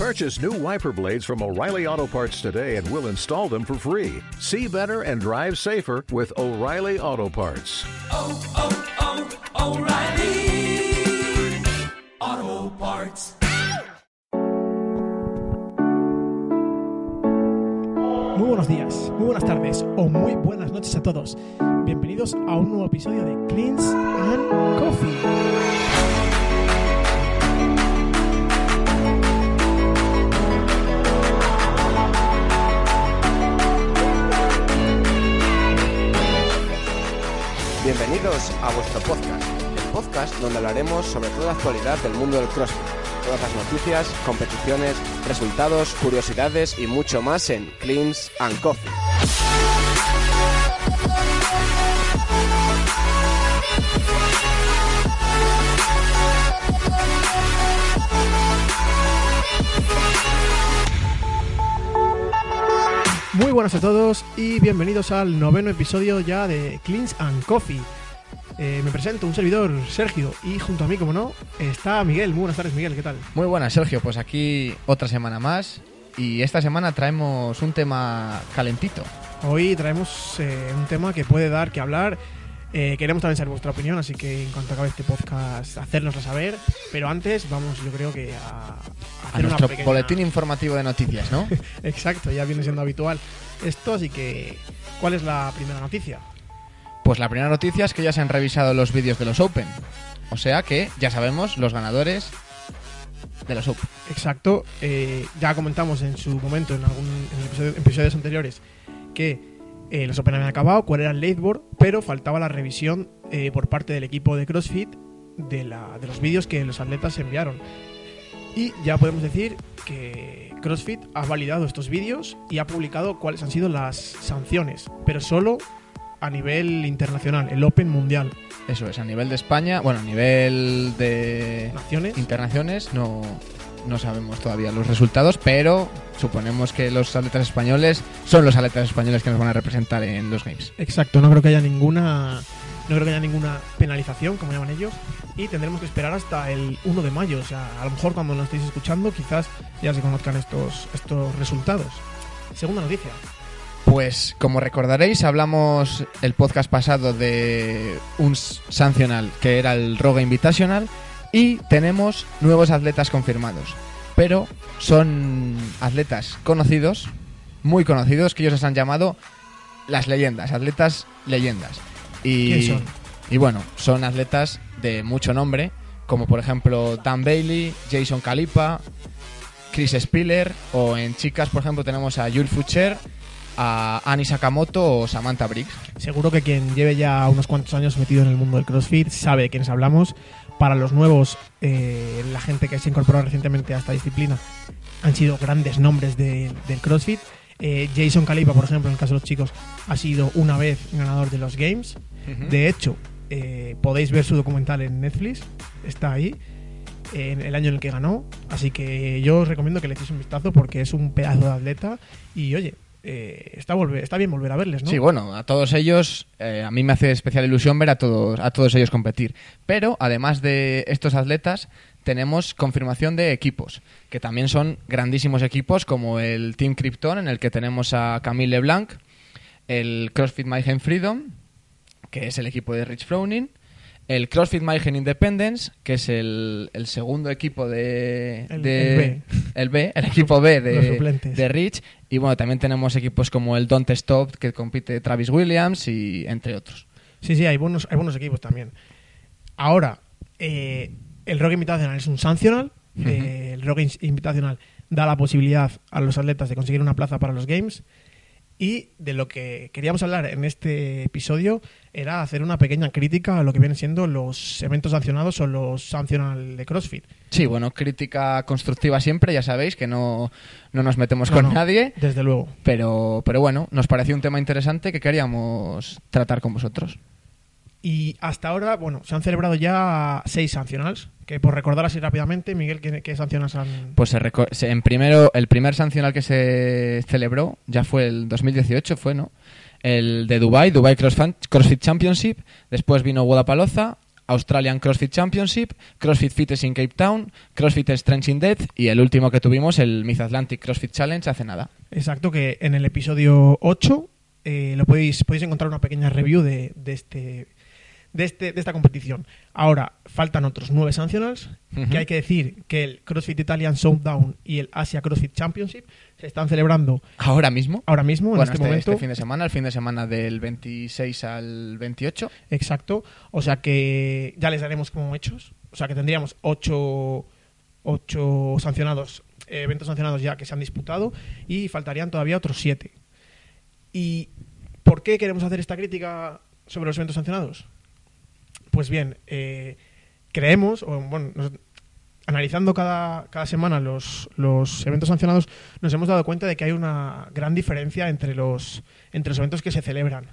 Purchase new wiper blades from O'Reilly Auto Parts today and we'll install them for free. See better and drive safer with O'Reilly Auto Parts. oh, oh, oh, O'Reilly Auto Parts. Muy buenos días, muy buenas tardes o muy buenas noches a todos. Bienvenidos a un nuevo episodio de Cleans and Coffee. Bienvenidos a vuestro podcast, el podcast donde hablaremos sobre toda la actualidad del mundo del CrossFit, todas las noticias, competiciones, resultados, curiosidades y mucho más en Cleans and Coffee. Buenas a todos y bienvenidos al noveno episodio ya de Cleans and Coffee. Eh, me presento, un servidor, Sergio, y junto a mí, como no, está Miguel. Muy buenas tardes, Miguel, ¿qué tal? Muy buenas, Sergio. Pues aquí otra semana más. Y esta semana traemos un tema calentito. Hoy traemos eh, un tema que puede dar que hablar. Eh, queremos también saber vuestra opinión, así que en cuanto acabe este podcast, hacérnosla saber. Pero antes, vamos, yo creo que a, a A hacer una nuestro pequeña- boletín informativo de noticias, ¿no? Exacto, ya viene siendo habitual esto, así que ¿cuál es la primera noticia? Pues la primera noticia es que ya se han revisado los vídeos de los Open. O sea que ya sabemos los ganadores de los Open. Exacto, eh, ya comentamos en su momento en algún en episodio- episodios anteriores que eh, los Open habían acabado, cuál era el leaderboard, pero faltaba la revisión eh, por parte del equipo de CrossFit de, la, de los vídeos que los atletas enviaron. Y ya podemos decir que CrossFit ha validado estos vídeos y ha publicado cuáles han sido las sanciones, pero solo a nivel internacional, el Open Mundial. Eso es, a nivel de España, bueno, a nivel de Naciones. internaciones no, no sabemos todavía los resultados, pero suponemos que los atletas españoles son los atletas españoles que nos van a representar en los Games. Exacto, no creo que haya ninguna no creo que haya ninguna penalización, como llaman ellos, y tendremos que esperar hasta el 1 de mayo, o sea, a lo mejor cuando lo estéis escuchando quizás ya se conozcan estos estos resultados. Segunda noticia. Pues como recordaréis, hablamos el podcast pasado de un sancional que era el Rogue Invitational y tenemos nuevos atletas confirmados. Pero son atletas conocidos, muy conocidos, que ellos les han llamado las leyendas, atletas leyendas. Y, y bueno, son atletas de mucho nombre, como por ejemplo Dan Bailey, Jason Calipa, Chris Spiller, o en chicas, por ejemplo, tenemos a Jules Fucher, a Annie Sakamoto o Samantha Briggs. Seguro que quien lleve ya unos cuantos años metido en el mundo del CrossFit sabe de quiénes hablamos. Para los nuevos, eh, la gente que se ha incorporado recientemente a esta disciplina han sido grandes nombres de- del CrossFit. Eh, Jason Calipa, por ejemplo, en el caso de los chicos, ha sido una vez ganador de los Games. De hecho, eh, podéis ver su documental en Netflix, está ahí, en el año en el que ganó. Así que yo os recomiendo que le echéis un vistazo porque es un pedazo de atleta. Y oye, eh, está, volver, está bien volver a verles, ¿no? Sí, bueno, a todos ellos, eh, a mí me hace especial ilusión ver a todos, a todos ellos competir. Pero además de estos atletas, tenemos confirmación de equipos, que también son grandísimos equipos, como el Team Krypton, en el que tenemos a Camille LeBlanc, el CrossFit Mayhem Freedom, que es el equipo de Rich Froning, el CrossFit Mayhem Independence, que es el, el segundo equipo de... El- de- el B. el B, el equipo B de, de Rich. Y bueno, también tenemos equipos como el Don't Stop, que compite Travis Williams y entre otros. Sí, sí, hay buenos, hay buenos equipos también. Ahora, eh, el Rock Invitational es un sancional. eh, el Rock In- Invitational da la posibilidad a los atletas de conseguir una plaza para los Games. Y de lo que queríamos hablar en este episodio era hacer una pequeña crítica a lo que vienen siendo los eventos sancionados o los sancional de CrossFit. Sí, bueno, crítica constructiva siempre, ya sabéis que no, no nos metemos No, con no, nadie, Desde luego. pero, pero bueno, nos pareció un tema interesante que queríamos tratar con vosotros. Y hasta ahora, bueno, se han celebrado ya seis sancionals. Que por recordar así rápidamente, Miguel, ¿qué, qué sancionals han...? Pues en primero, el primer sancional que se celebró ya fue el 2018, fue, ¿no? El de Dubai, Dubai CrossFit Championship. Después vino Guadalajara, Australian CrossFit Championship, CrossFit Fitness in Cape Town, CrossFit Strength in Depth y el último que tuvimos, el Mid Atlantic CrossFit Challenge, hace nada. Exacto, que en el episodio 8 eh, lo podéis, podéis encontrar una pequeña review de, de este de, este, de esta competición. Ahora, faltan otros nueve sancionals, que hay que decir que el CrossFit Italian Showdown y el Asia CrossFit Championship se están celebrando Ahora mismo. ahora mismo, bueno, en este, este, momento. este fin de semana, el fin de semana del 26 al 28. Exacto. O sea que ya les daremos como hechos. O sea que tendríamos ocho, ocho sancionados, eventos sancionados ya que se han disputado y faltarían todavía otros siete. ¿Y por qué queremos hacer esta crítica sobre los eventos sancionados? Pues bien, eh, creemos, o bueno, analizando cada, cada semana los, los eventos sancionados, nos hemos dado cuenta de que hay una gran diferencia entre los, entre los eventos que se celebran.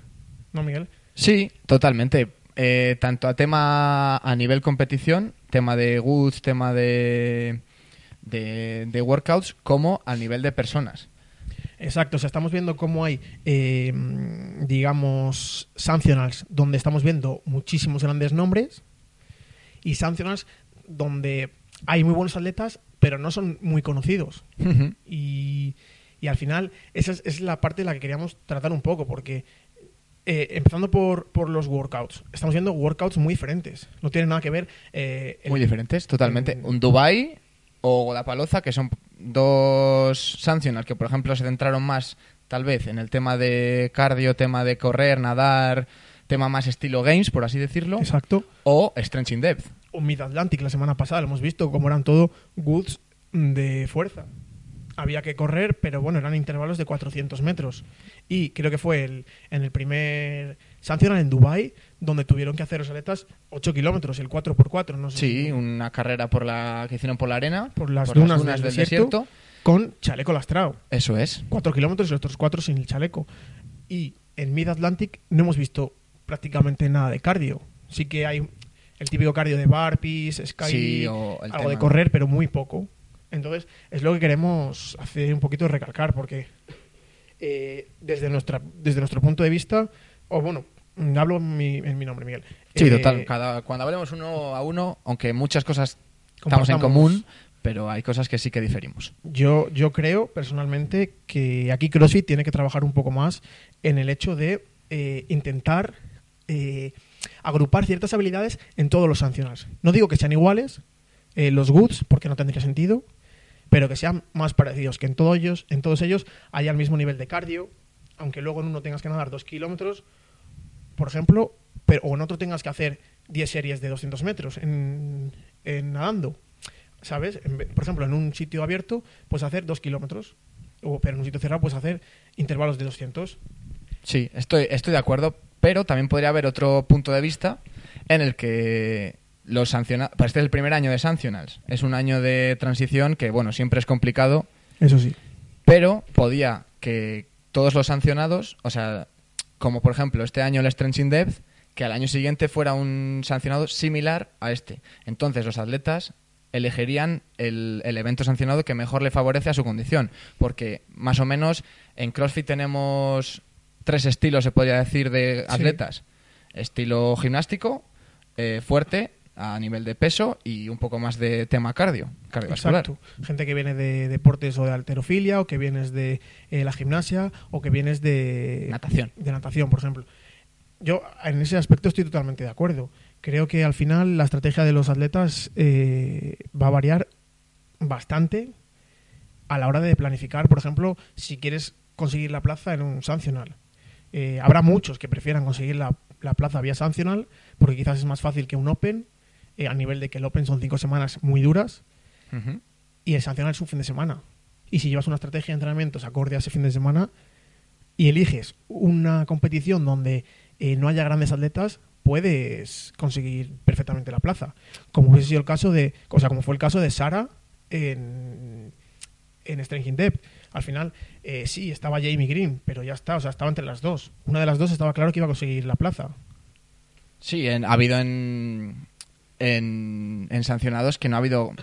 ¿No, Miguel? Sí, totalmente. Eh, tanto a tema a nivel competición, tema de goods, tema de, de workouts, como a nivel de personas. Exacto, o sea, estamos viendo cómo hay, eh, digamos, sancionals donde estamos viendo muchísimos grandes nombres y sancionals donde hay muy buenos atletas, pero no son muy conocidos. Y, y al final, esa es, es la parte de la que queríamos tratar un poco, porque eh, empezando por, por los workouts, estamos viendo workouts muy diferentes. No tienen nada que ver. eh, el- Muy diferentes, totalmente. en- Un Dubai o la Paloza, que son dos sancionas que, por ejemplo, se centraron más, tal vez, en el tema de cardio, tema de correr, nadar, tema más estilo games, por así decirlo, Exacto. o Strength in Depth. o Mid Atlantic la semana pasada, lo hemos visto como eran todo goods de fuerza. Había que correr, pero bueno, eran intervalos de 400 metros. Y creo que fue el, en el primer sancional en Dubai donde tuvieron que hacer los atletas 8 kilómetros, el 4x4, no sé Sí, si- una carrera por la que hicieron por la arena, por las dunas, del, del desierto, desierto. con chaleco lastrado. Eso es. 4 kilómetros y los otros 4 sin el chaleco. Y en Mid Atlantic no hemos visto prácticamente nada de cardio. Sí que hay el típico cardio de barpees, sky, Sí, o el algo de tema- correr, pero muy poco. Entonces, es lo que queremos hacer un poquito de recalcar, porque eh, desde, nuestra, desde nuestro punto de vista, o bueno, hablo en mi, en mi nombre, Miguel. Sí, Eh, total. Cada, cuando hablemos uno a uno, aunque muchas cosas estamos en común, pero hay cosas que sí que diferimos. Yo, yo creo personalmente que aquí CrossFit tiene que trabajar un poco más en el hecho de eh, intentar eh, agrupar ciertas habilidades en todos los sancionales. No digo que sean iguales eh, los goods, porque no tendría sentido, pero que sean más parecidos, que en todos ellos, en todos ellos haya el mismo nivel de cardio, aunque luego en uno tengas que nadar dos kilómetros, por ejemplo, pero, o en otro tengas que hacer 10 series de 200 metros en, en nadando. ¿Sabes? En por ejemplo, en un sitio abierto puedes hacer 2 kilómetros, o, pero en un sitio cerrado puedes hacer intervalos de 200. Sí, estoy, estoy de acuerdo, pero también podría haber otro punto de vista en el que los sancionados... Este es el primer año de Sancionals. Es un año de transición que, bueno, siempre es complicado, Eso sí. pero podía que todos los sancionados, o sea, como por ejemplo este año el Strength in Depth, que al año siguiente fuera un sancionado similar a este. Entonces los atletas elegirían el, el evento sancionado que mejor le favorece a su condición, porque más o menos en CrossFit tenemos tres estilos, se podría decir, de Sí. atletas. Estilo gimnástico, eh, fuerte, a nivel de peso y un poco más de tema cardio, cardiovascular. Exacto. Gente que viene de deportes o de alterofilia, o que vienes de eh, la gimnasia, o que vienes de Natación. de natación, por ejemplo. Yo en ese aspecto estoy totalmente de acuerdo. Creo que al final la estrategia de los atletas eh, va a variar bastante a la hora de planificar, por ejemplo, si quieres conseguir la plaza en un sancional. Eh, habrá muchos que prefieran conseguir la, la plaza vía sancional, porque quizás es más fácil que un Open, eh, a nivel de que el Open son cinco semanas muy duras, y el sancional es un fin de semana. Y si llevas una estrategia de entrenamientos acorde a ese fin de semana y eliges una competición donde eh, no haya grandes atletas, puedes conseguir perfectamente la plaza. Como hubiese sido el caso de, o sea, como fue el caso de Sara en, en Strength in Depth. Al final, eh, sí, estaba Jamie Green, pero ya está, o sea, estaba entre las dos. Una de las dos estaba claro que iba a conseguir la plaza. Sí, en- ha habido en, en, en sancionados que no ha habido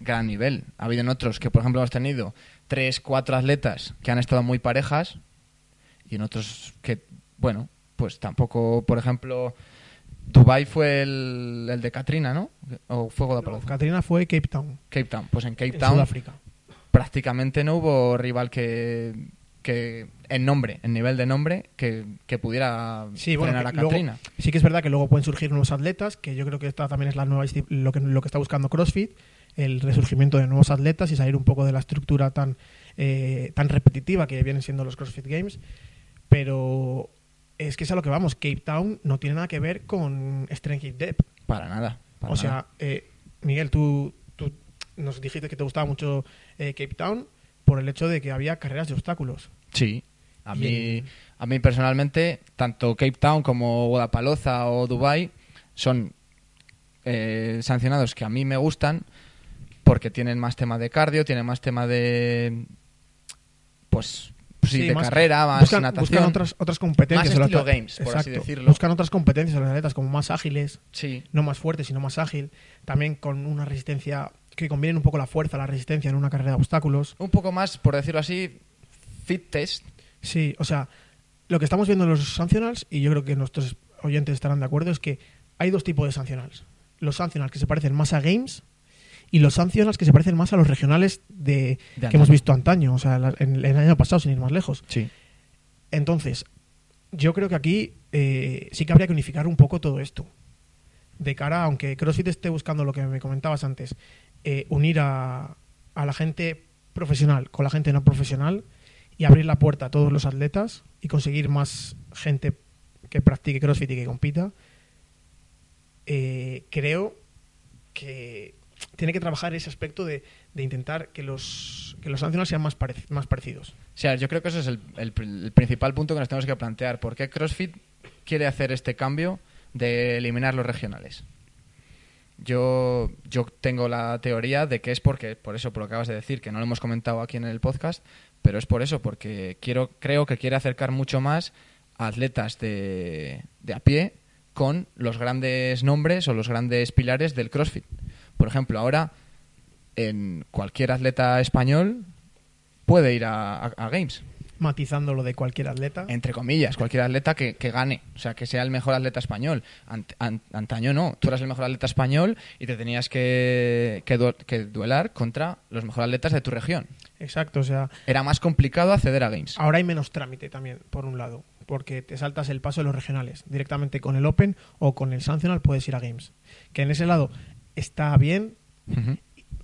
gran nivel. Ha habido en otros que, por ejemplo, hemos tenido tres, cuatro atletas que han estado muy parejas y en otros que, bueno, pues tampoco, por ejemplo, Dubai fue el, el de Katrina, ¿no? O Fuego de Apaloza. Katrina fue Cape Town, Cape Town. Pues en Cape en Town Sudáfrica. prácticamente no hubo rival que, que en nombre, en nivel de nombre, que, que pudiera Sí, bueno, frenar que a luego- Katrina. sí que es verdad que luego pueden surgir nuevos atletas, que yo creo que esta también es la nueva lo que, lo que está buscando CrossFit, el resurgimiento de nuevos atletas y salir un poco de la estructura tan, eh, tan repetitiva que vienen siendo los CrossFit Games. Pero es que es a lo que vamos, Cape Town no tiene nada que ver con Strength in Depth. Para nada. para o nada. sea, eh, Miguel, tú, tú nos dijiste que te gustaba mucho eh, Cape Town por el hecho de que había carreras de obstáculos. Sí. A mí, en- a mí personalmente, tanto Cape Town como Guadalpaloza o Dubai son eh, sancionados que a mí me gustan porque tienen más tema de cardio, tienen más tema de pues sí, Sí, de más- carrera, más buscan, natación. buscan otras, otras competencias. Más estilo games, por así decirlo. Buscan otras competencias en los atletas, como más ágiles, Sí. no más fuertes, sino más ágil. También con una resistencia que combinen un poco la fuerza, la resistencia en una carrera de obstáculos. Un poco más, por decirlo así, fit test. Sí, o sea, lo que estamos viendo en los sancionals, y yo creo que nuestros oyentes estarán de acuerdo, es que hay dos tipos de sancionals. Los sancionals que se parecen más a games y los sancionals que se parecen más a los regionales de, De que hemos visto antaño, o sea, en, en el año pasado, sin ir más lejos. Sí. Entonces, yo creo que aquí eh, sí que habría que unificar un poco todo esto. De cara, aunque CrossFit esté buscando lo que me comentabas antes, eh, unir a, a la gente profesional con la gente no profesional y abrir la puerta a todos los atletas y conseguir más gente que practique CrossFit y que compita, eh, creo que tiene que trabajar ese aspecto de, intentar que los, que los sean más, más parecidos. O sea, yo creo que ese es el principal punto que nos tenemos que plantear. ¿Por qué CrossFit quiere hacer este cambio de eliminar los regionales? Yo, yo tengo la teoría de que es porque, por eso, por lo que acabas de decir, que no lo hemos comentado aquí en el podcast, pero es por eso, porque quiero, creo que quiere acercar mucho más a atletas de, de a pie con los grandes nombres o los grandes pilares del CrossFit. Por ejemplo, ahora en cualquier atleta español puede ir a, a- a Games, matizando lo de cualquier atleta. entre comillas, cualquier atleta que, que gane, o sea, que sea el mejor atleta español. Ant- an- antaño no, tú eras el mejor atleta español y te tenías que, que, du- que duelar contra los mejores atletas de tu región. Exacto, o sea, Era más complicado acceder a Games. ahora hay menos trámite también, por un lado, porque te saltas el paso de los regionales. Directamente con el Open o con el Sancional puedes ir a Games. Que en ese lado está bien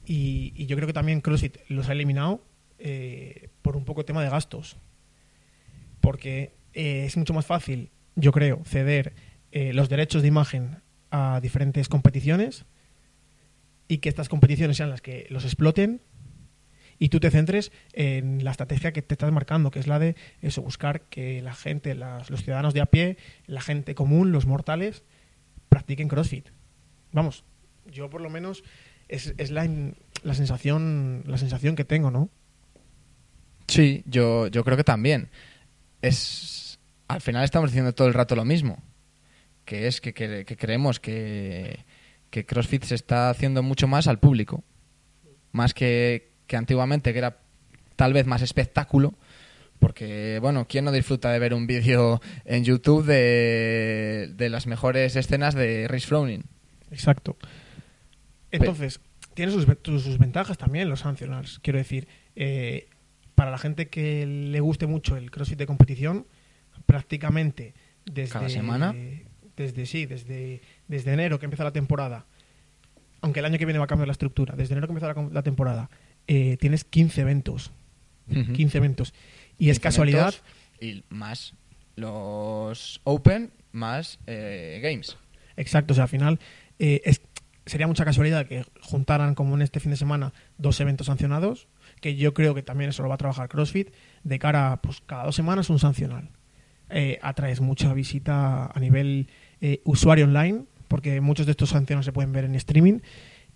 y, y yo creo que también CrossFit los ha eliminado eh, por un poco tema de gastos. Porque eh, es mucho más fácil, yo creo, ceder eh, los derechos de imagen a diferentes competiciones y que estas competiciones sean las que los exploten y tú te centres en la estrategia que te estás marcando, que es la de eso, buscar que la gente, los ciudadanos de a pie, la gente común, los mortales, practiquen CrossFit. Vamos, yo por lo menos es, es la, la sensación la sensación que tengo, ¿no? Sí, yo, yo creo que también. Es al final estamos diciendo todo el rato lo mismo, que es que, que- que creemos que, que CrossFit se está haciendo mucho más al público, más que, que antiguamente, que era tal vez más espectáculo, porque, bueno, ¿quién no disfruta de ver un vídeo en YouTube de, de las mejores escenas de Rhys Froning? Exacto. Entonces, tiene sus, sus ventajas también los sancionals. Quiero decir, eh, para la gente que le guste mucho el CrossFit de competición, prácticamente desde... ¿Cada semana? Desde, sí, desde, desde enero que empieza la temporada, aunque el año que viene va a cambiar la estructura, desde enero que empieza la, temporada, eh, tienes 15 eventos. 15 eventos. Y es 15 casualidad... Y más los Open, más eh, Games. Exacto, o sea, al final eh, es- sería mucha casualidad que juntaran como en este fin de semana dos eventos sancionados, que yo creo que también eso lo va a trabajar CrossFit, de cara a pues, cada dos semanas un sancional. Eh, atraes mucha visita a nivel eh, usuario online, porque muchos de estos sancionales se pueden ver en streaming,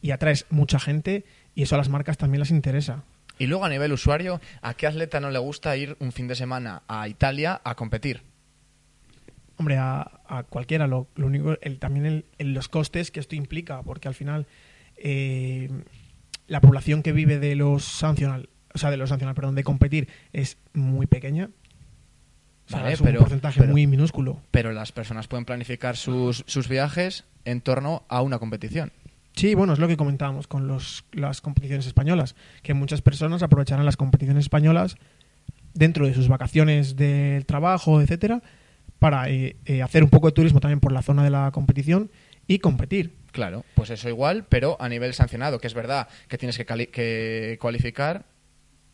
y atraes mucha gente, y eso a las marcas también les interesa. Y luego a nivel usuario, ¿a qué atleta no le gusta ir un fin de semana a Italia a competir? Hombre, a, a cualquiera, lo, lo único, el, también el- el- los costes que esto implica, porque al final eh, la población que vive de los sancional, o sea, de los sancional, perdón, de competir es muy pequeña. O sea, Vale, es un pero- porcentaje pero- muy minúsculo. Pero las personas pueden planificar sus, sus viajes en torno a una competición. Sí, bueno, es lo que comentábamos con los, las competiciones españolas, que muchas personas aprovecharán las competiciones españolas dentro de sus vacaciones del trabajo, etcétera, para eh, eh, hacer un poco de turismo también por la zona de la competición y competir. Claro, pues eso igual, pero a nivel sancionado, que es verdad que tienes que, cali- que cualificar,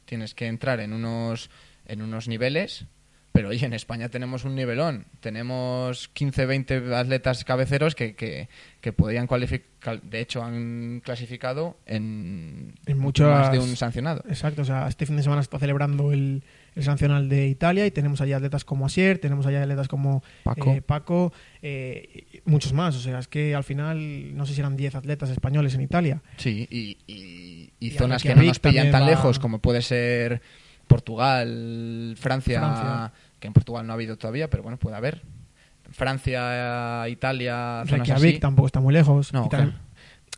tienes que entrar en unos, en unos niveles, pero oye, en España tenemos un nivelón, tenemos 15, 20 atletas cabeceros que, que, que podrían cualificar, de hecho han clasificado en, En muchas- más de un sancionado. Exacto, o sea, este fin de semana está celebrando el, el sancional de Italia y tenemos allá atletas como Asier, tenemos allá atletas como Paco. eh, Paco, eh, muchos más. O sea, es que al final no sé si eran 10 atletas españoles en Italia. Sí, y, y- y Y zonas que no nos pillan tan va- lejos, como puede ser Portugal, Francia, Francia. que en Portugal no ha habido todavía, pero bueno, puede haber. Francia, Italia, zonas Reykjavik así. tampoco está muy lejos. No.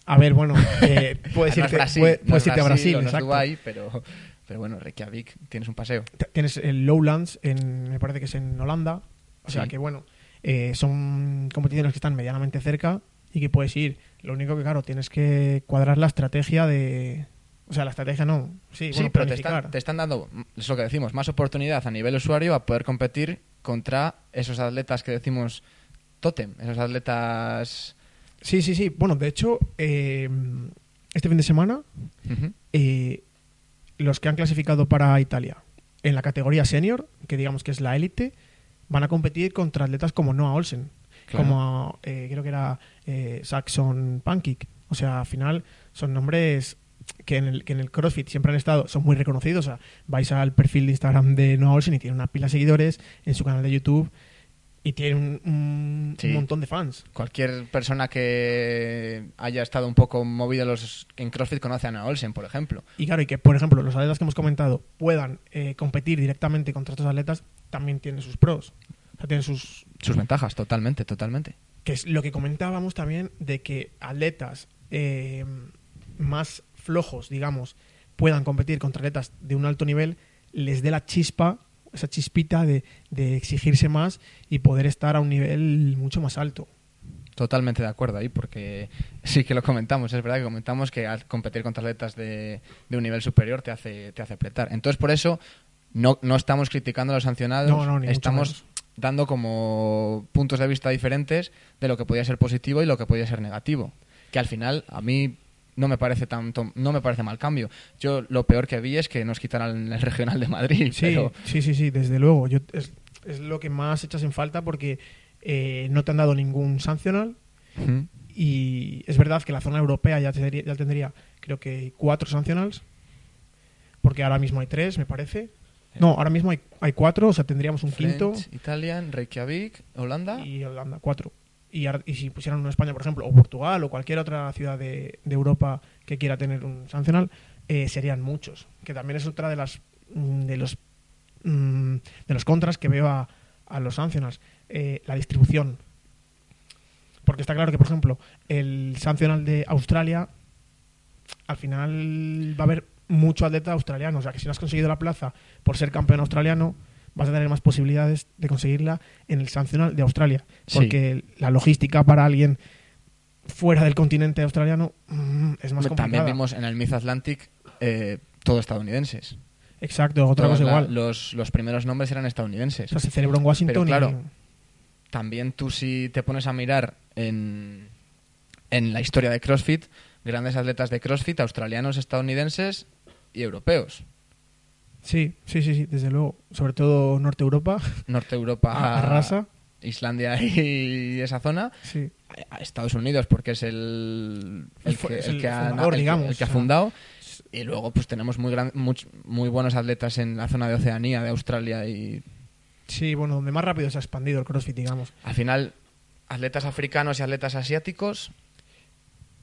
A ver, bueno, eh, puedes irte, Brasil, puedes es irte a Brasil, exacto. Pero, pero bueno, Reykjavik, tienes un paseo. Tienes el Lowlands, en, me parece que es en Holanda. O sea que, bueno, eh, son competiciones que están medianamente cerca y que puedes ir. Lo único que, claro, tienes que cuadrar la estrategia de... O sea, la estrategia no. Sí, Sí, bueno, pero te están, te están dando, es lo que decimos, más oportunidad a nivel usuario a poder competir contra esos atletas que decimos tótem, esos atletas... Sí, sí, sí. Bueno, de hecho, eh, este fin de semana, eh, los que han clasificado para Italia en la categoría senior, que digamos que es la élite, van a competir contra atletas como Noah Olsen, Claro. como eh, creo que era eh, Saxon Pancake. O sea, al final son nombres que en, el, que en el CrossFit siempre han estado, son muy reconocidos. O sea, vais al perfil de Instagram de Noah Olsen y tiene una pila de seguidores en su canal de YouTube y tiene un, un- Sí. un montón de fans. Cualquier persona que haya estado un poco movido los, en CrossFit conoce a Ana Olsen, por ejemplo. Y claro, y que, por ejemplo, los atletas que hemos comentado puedan eh, competir directamente contra estos atletas, también tiene sus pros. O sea, tiene sus... Sus ventajas, totalmente, totalmente. Que es lo que comentábamos también de que atletas eh, más flojos, digamos, puedan competir contra atletas de un alto nivel, les dé la chispa, esa chispita de, de exigirse más y poder estar a un nivel mucho más alto. Totalmente de acuerdo ahí, porque sí que lo comentamos. Es verdad que comentamos que al competir contra atletas de, de un nivel superior te hace, te hace apretar. Entonces, por eso, no, no estamos criticando a los sancionados, No, no, estamos dando como puntos de vista diferentes de lo que podía ser positivo y lo que podía ser negativo. Que al final, a mí no me parece tanto, no me parece mal cambio. Yo lo peor que vi es que nos quitaran el regional de Madrid. Sí, pero- sí, sí, sí, desde luego. Yo, es, es lo que más echas en falta porque eh, no te han dado ningún sancional y es verdad que la zona europea ya tendría, ya tendría creo que cuatro sancionals porque ahora mismo hay tres, me parece. No, ahora mismo hay, hay cuatro, o sea, tendríamos un quinto Italian, Reykjavik, Holanda. y Holanda, cuatro. Y, y si pusieran en España, por ejemplo, o Portugal o cualquier otra ciudad de, de Europa que quiera tener un sancional, eh, serían muchos. Que también es otra de las mm, de los mm, de los contras que veo a, a los sancionals. Eh, la distribución. Porque está claro que, por ejemplo, el sancional de Australia, al final va a haber mucho atleta australiano. O sea, que si no has conseguido la plaza por ser campeón australiano, vas a tener más posibilidades de conseguirla en el sancional de Australia. Sí. Porque la logística para alguien fuera del continente australiano mm, es más complicada. También vimos en el Myth Atlantic eh, todo estadounidenses. Exacto, otra cosa la- igual. Los, los primeros nombres eran O estadounidenses. sea, se celebró en Washington Pero claro, y- También tú si te pones a mirar en, en la historia de CrossFit, grandes atletas de CrossFit, australianos, estadounidenses y europeos. Sí, sí, sí, sí, desde luego. Sobre todo Norte Europa, Norte Europa, a, Rasa. Islandia y esa zona. Sí. a Estados Unidos porque es el, que, el el que ha, fundador, digamos, el que ha fundado y luego pues tenemos muy gran, muy buenos atletas en la zona de Oceanía de Australia y Sí, bueno, donde más rápido se ha expandido el CrossFit, digamos. al final atletas africanos y atletas asiáticos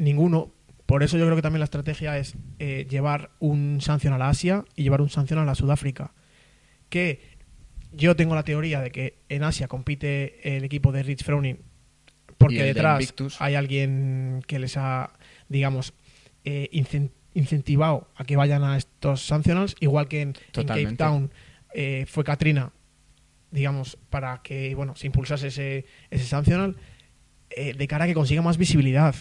Ninguno. Por eso yo creo que también la estrategia es eh, llevar un sanción a la Asia y llevar un sanción a la Sudáfrica. Que yo tengo la teoría de que en Asia compite el equipo de Rich Froning porque de detrás hay alguien que les ha, digamos, eh, incen- incentivado a que vayan a estos sancionals, igual que en, en Cape. Town eh, fue Katrina digamos, para que bueno se impulsase ese, ese sancional eh, de cara a que consiga más visibilidad.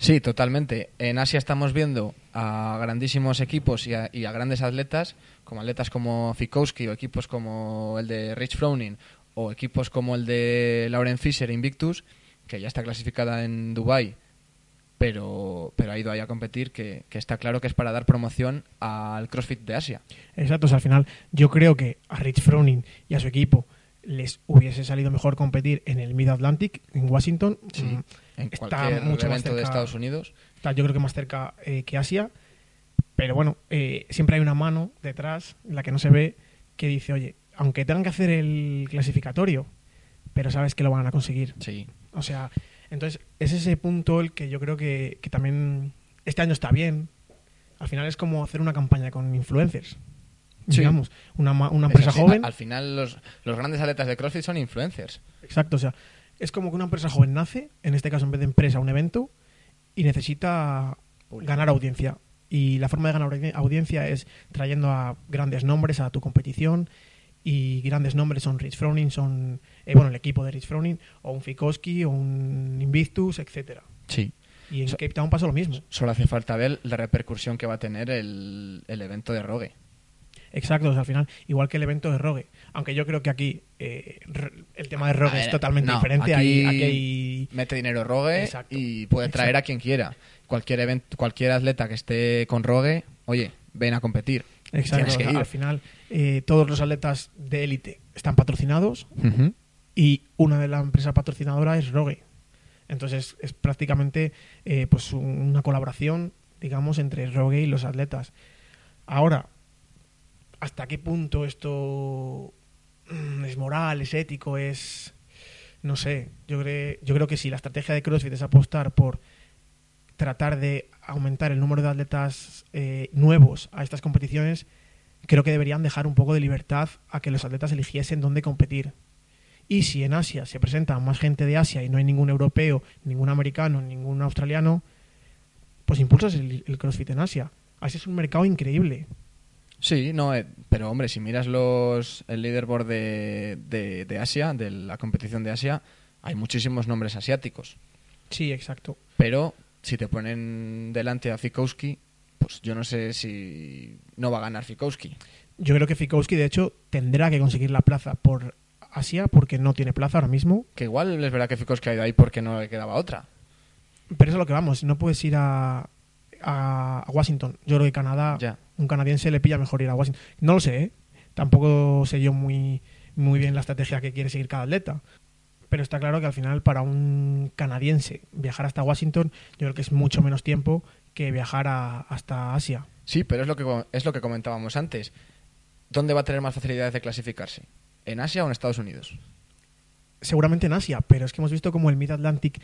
Sí, totalmente. En Asia estamos viendo a grandísimos equipos y a, y a grandes atletas, como atletas como Fikowski o equipos como el de Rich Froning o equipos como el de Lauren Fisher Invictus, que ya está clasificada en Dubai, pero, pero ha ido ahí a competir, que, que está claro que es para dar promoción al CrossFit de Asia. Exacto, o sea, al final yo creo que a Rich Froning y a su equipo les hubiese salido mejor competir en el Mid Atlantic, en Washington. Sí, Mm, En Está mucho más evento de cerca. Estados Unidos. está yo creo que más cerca eh, que Asia. Pero bueno, eh, siempre hay una mano detrás, la que no se ve, que dice, oye, aunque tengan que hacer el clasificatorio, pero sabes que lo van a conseguir. Sí. O sea, entonces es ese punto el que yo creo que, que también este año está bien. Al final es como hacer una campaña con influencers. Sí. Digamos, una, una Es empresa joven. Al final los, los grandes atletas de CrossFit son influencers. Exacto, o sea, es como que una empresa joven nace, en este caso en vez de empresa, un evento, y necesita ganar audiencia. Y la forma de ganar audi- audiencia es trayendo a grandes nombres a tu competición. Y grandes nombres son Rich Froning, son eh, bueno el equipo de Rich Froning, o un Fikowski, o un Invictus, etcétera. Sí. Y en So- Cape Town pasa lo mismo. Solo hace falta ver la repercusión que va a tener el, el evento de Rogue. Exacto, o sea, al final, igual que el evento de Rogue. Aunque yo creo que aquí eh, el tema de Rogue es totalmente no, diferente. aquí- hay- Mete dinero Rogue Exacto. y puede traer Exacto. a quien quiera. Cualquier evento, cualquier atleta que esté con Rogue, oye, ven a competir. Exacto, Tienes que o sea, ir. al final eh, todos los atletas de élite están patrocinados y una de las empresas patrocinadoras es Rogue. Entonces es prácticamente eh, pues un- una colaboración, digamos, entre Rogue y los atletas. Ahora, ¿hasta qué punto esto mm, es moral, es ético, es... No sé, yo, creo yo creo que si la estrategia de CrossFit es apostar por tratar de aumentar el número de atletas eh, nuevos a estas competiciones, creo que deberían dejar un poco de libertad a que los atletas eligiesen dónde competir. Y si en Asia se presenta más gente de Asia y no hay ningún europeo, ningún americano, ningún australiano, pues impulsas el, el CrossFit en Asia. Asia es un mercado increíble. Sí, no, eh, pero hombre, si miras los el leaderboard de, de, de Asia, de la competición de Asia, hay muchísimos nombres asiáticos. Sí, exacto. Pero si te ponen delante a Fikowski, pues yo no sé si no va a ganar Fikowski. Yo creo que Fikowski, de hecho, tendrá que conseguir la plaza por Asia porque no tiene plaza ahora mismo. Que igual es verdad que Fikowski ha ido ahí porque no le quedaba otra. Pero eso es lo que vamos. No puedes ir a, a, a Washington. Yo creo que Canadá, Ya. Un canadiense le pilla mejor ir a Washington. No lo sé, ¿eh? Tampoco sé yo muy, muy bien la estrategia que quiere seguir cada atleta. Pero está claro que al final para un canadiense viajar hasta Washington yo creo que es mucho menos tiempo que viajar a- hasta Asia. Sí, pero es lo que es lo que comentábamos antes. ¿Dónde va a tener más facilidades de clasificarse? ¿En Asia o en Estados Unidos? Seguramente en Asia, pero es que hemos visto como el Mid Atlantic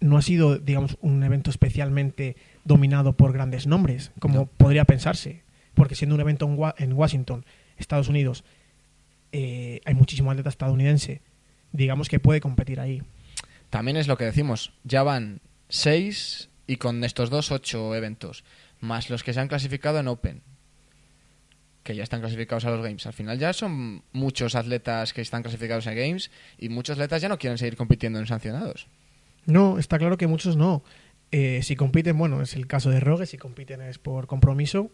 no ha sido, digamos, un evento especialmente dominado por grandes nombres, como No. podría pensarse. Porque siendo un evento en, Wa- en Washington, Estados Unidos, eh, hay muchísimo atleta estadounidense, digamos que puede competir ahí. También es lo que decimos. Ya van seis y con estos dos, ocho eventos. Más los que se han clasificado en Open. Que ya están clasificados a los Games. Al final ya son muchos atletas que están clasificados en Games y muchos atletas ya no quieren seguir compitiendo en sancionados. No, está claro que muchos no. Eh, si compiten, bueno, es el caso de Rogue, si compiten es por compromiso,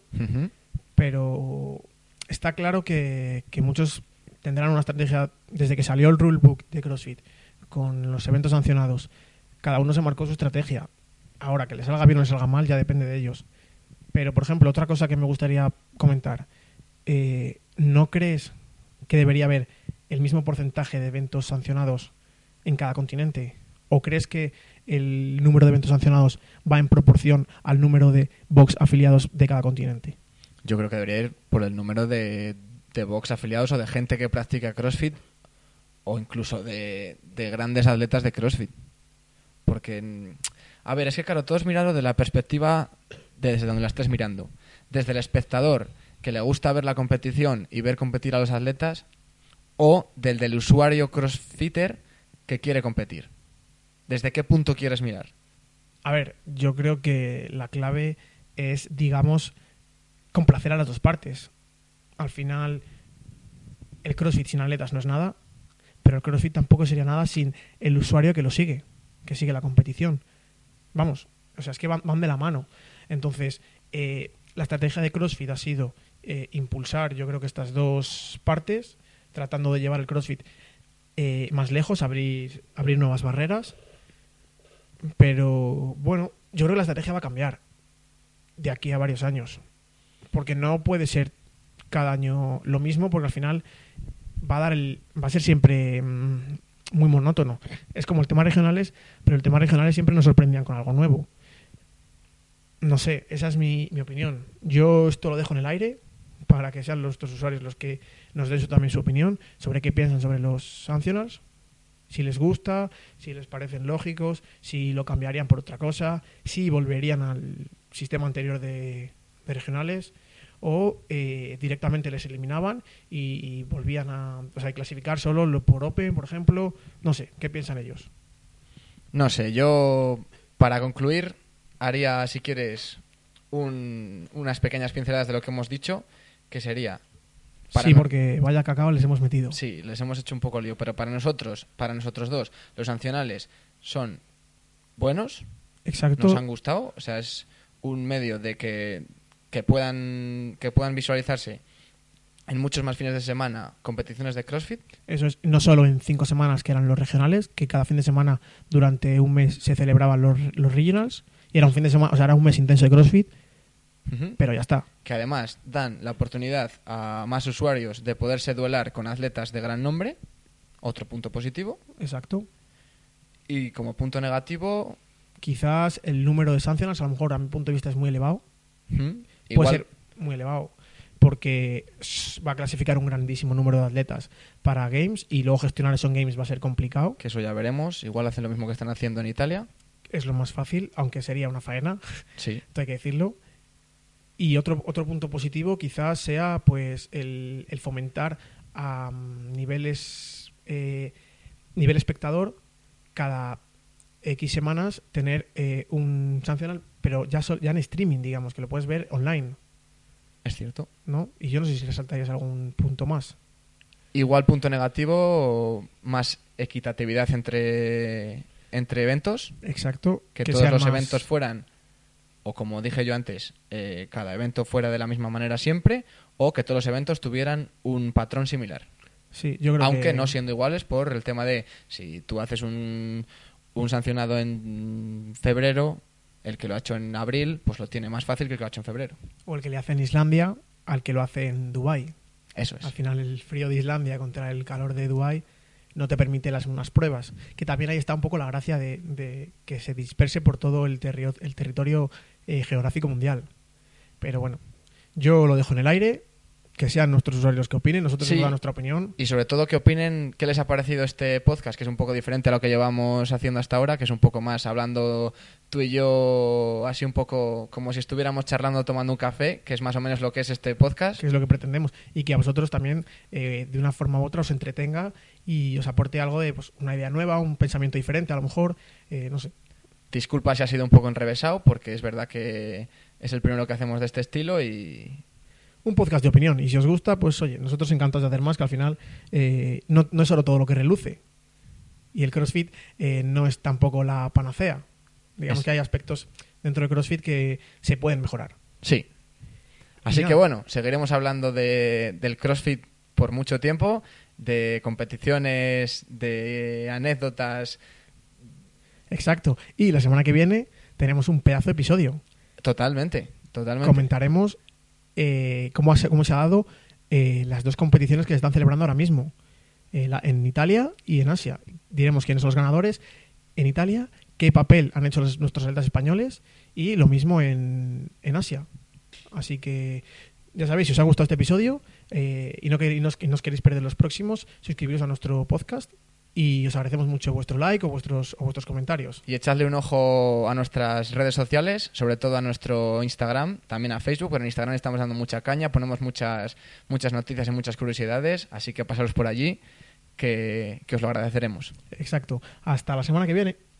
pero está claro que, que muchos tendrán una estrategia desde que salió el rulebook de CrossFit con los eventos sancionados. Cada uno se marcó su estrategia. Ahora, que le salga bien o le salga mal ya depende de ellos. Pero, por ejemplo, otra cosa que me gustaría comentar. eh, ¿No crees que debería haber el mismo porcentaje de eventos sancionados en cada continente? ¿O crees que el número de eventos sancionados va en proporción al número de box afiliados de cada continente? Yo creo que debería ir por el número de, box afiliados o de gente que practica CrossFit o incluso de, de grandes atletas de CrossFit. Porque, a ver, es que claro, todo es mirarlo de la perspectiva desde donde la estés mirando. Desde el espectador que le gusta ver la competición y ver competir a los atletas o del usuario crossfitter que quiere competir. ¿Desde qué punto quieres mirar? A ver, yo creo que la clave es, digamos, complacer a las dos partes. Al final, el CrossFit sin atletas no es nada, pero el CrossFit tampoco sería nada sin el usuario que lo sigue, que sigue la competición. Vamos, o sea, es que van, van de la mano. Entonces, eh, la estrategia de CrossFit ha sido eh, impulsar, yo creo que estas dos partes, tratando de llevar el CrossFit eh, más lejos, abrir, abrir nuevas barreras. Pero bueno, yo creo que la estrategia va a cambiar de aquí a varios años. Porque no puede ser cada año lo mismo, porque al final va a dar el, va a ser siempre mm, muy monótono. Es como el tema regionales, pero el tema regionales siempre nos sorprendían con algo nuevo. No sé, esa es mi, mi opinión. Yo esto lo dejo en el aire para que sean los, los usuarios los que nos den su- también su opinión sobre qué piensan sobre los sancionals, si les gusta, si les parecen lógicos, si lo cambiarían por otra cosa, si volverían al sistema anterior de, regionales o eh, directamente les eliminaban y, volvían a o sea, clasificar solo lo por Open, por ejemplo. No sé, ¿qué piensan ellos? No sé, yo para concluir haría, si quieres, un- unas pequeñas pinceladas de lo que hemos dicho, que sería... para sí, porque vaya cacao les hemos metido. Sí, les hemos hecho un poco lío, pero para nosotros, para nosotros dos, los sancionales son buenos, Exacto. nos han gustado, o sea, es un medio de que, que puedan que puedan visualizarse en muchos más fines de semana competiciones de CrossFit. Eso es no solo en cinco semanas que eran los regionales, que cada fin de semana durante un mes se celebraban los, los regionals y era un fin de semana, o sea, era un mes intenso de CrossFit, Pero ya está. que además dan la oportunidad a más usuarios de poderse duelar con atletas de gran nombre, otro punto positivo, Exacto. y como punto negativo, Quizás el número de sanciones, a lo mejor a mi punto de vista es muy elevado. igual ser muy elevado porque va a clasificar un grandísimo número de atletas para games y luego gestionar esos games va a ser complicado. que eso ya veremos, igual hacen lo mismo que están haciendo en Italia. Es lo más fácil, aunque sería una faena. Sí. esto hay que decirlo. Y otro, otro punto positivo quizás sea pues el, el fomentar a mm, niveles eh, nivel espectador cada X semanas tener eh, un sancional, pero ya, sol- ya en streaming, digamos, que lo puedes ver online, Es cierto. ¿no? Y yo no sé si resaltarías algún punto más. Igual punto negativo, más equitatividad entre, entre eventos, Exacto. que, todos los más- eventos fueran, o como dije yo antes, eh, cada evento fuera de la misma manera siempre, o que todos los eventos tuvieran un patrón similar. Sí, yo creo Aunque que- no siendo iguales por el tema de si tú haces un, un sancionado en febrero, el que lo ha hecho en abril, pues lo tiene más fácil que el que lo ha hecho en febrero. O el que le hace en Islandia al que lo hace en Dubai Eso es. Al final el frío de Islandia contra el calor de Dubái no te permite las unas pruebas. Que también ahí está un poco la gracia de, de que se disperse por todo el, terrio- el territorio eh, geográfico mundial. Pero bueno, yo lo dejo en el aire, que sean nuestros usuarios los que opinen, nosotros Sí. hemos dado nuestra opinión. Y sobre todo, ¿qué opinen? ¿Qué les ha parecido este podcast? Que es un poco diferente a lo que llevamos haciendo hasta ahora, que es un poco más hablando tú y yo, así un poco como si estuviéramos charlando tomando un café, que es más o menos lo que es este podcast. que es lo que pretendemos, y que a vosotros también, eh, de una forma u otra, os entretenga y os aporte algo de pues, una idea nueva, un pensamiento diferente, a lo mejor, eh, no sé. Disculpa si ha sido un poco enrevesado, porque es verdad que es el primero que hacemos de este estilo y, un podcast de opinión. Y si os gusta, pues oye, nosotros encantados de hacer más, que al final eh, no, no es solo todo lo que reluce. Y el CrossFit eh, no es tampoco la panacea. Digamos Es- que hay aspectos dentro del CrossFit que se pueden mejorar. Sí. Así que bueno, seguiremos hablando de, del CrossFit por mucho tiempo, de competiciones, de anécdotas. Exacto. Y la semana que viene tenemos un pedazo de episodio. Totalmente, totalmente. Comentaremos eh, cómo, ha se- cómo se ha dado eh, las dos competiciones que se están celebrando ahora mismo. eh, la- en Italia y en Asia. Diremos quiénes son los ganadores en Italia, qué papel han hecho los- nuestros atletas españoles y lo mismo en, en Asia. Así que ya sabéis, si os ha gustado este episodio eh, y, no, y no y no os queréis perder los próximos, suscribiros a nuestro podcast y os agradecemos mucho vuestro like o vuestros, o vuestros comentarios. Y echadle un ojo a nuestras redes sociales, sobre todo a nuestro Instagram, también a Facebook, pero en Instagram estamos dando mucha caña, ponemos muchas, muchas noticias y muchas curiosidades, así que pasaros por allí, que, que os lo agradeceremos. Exacto. Hasta la semana que viene.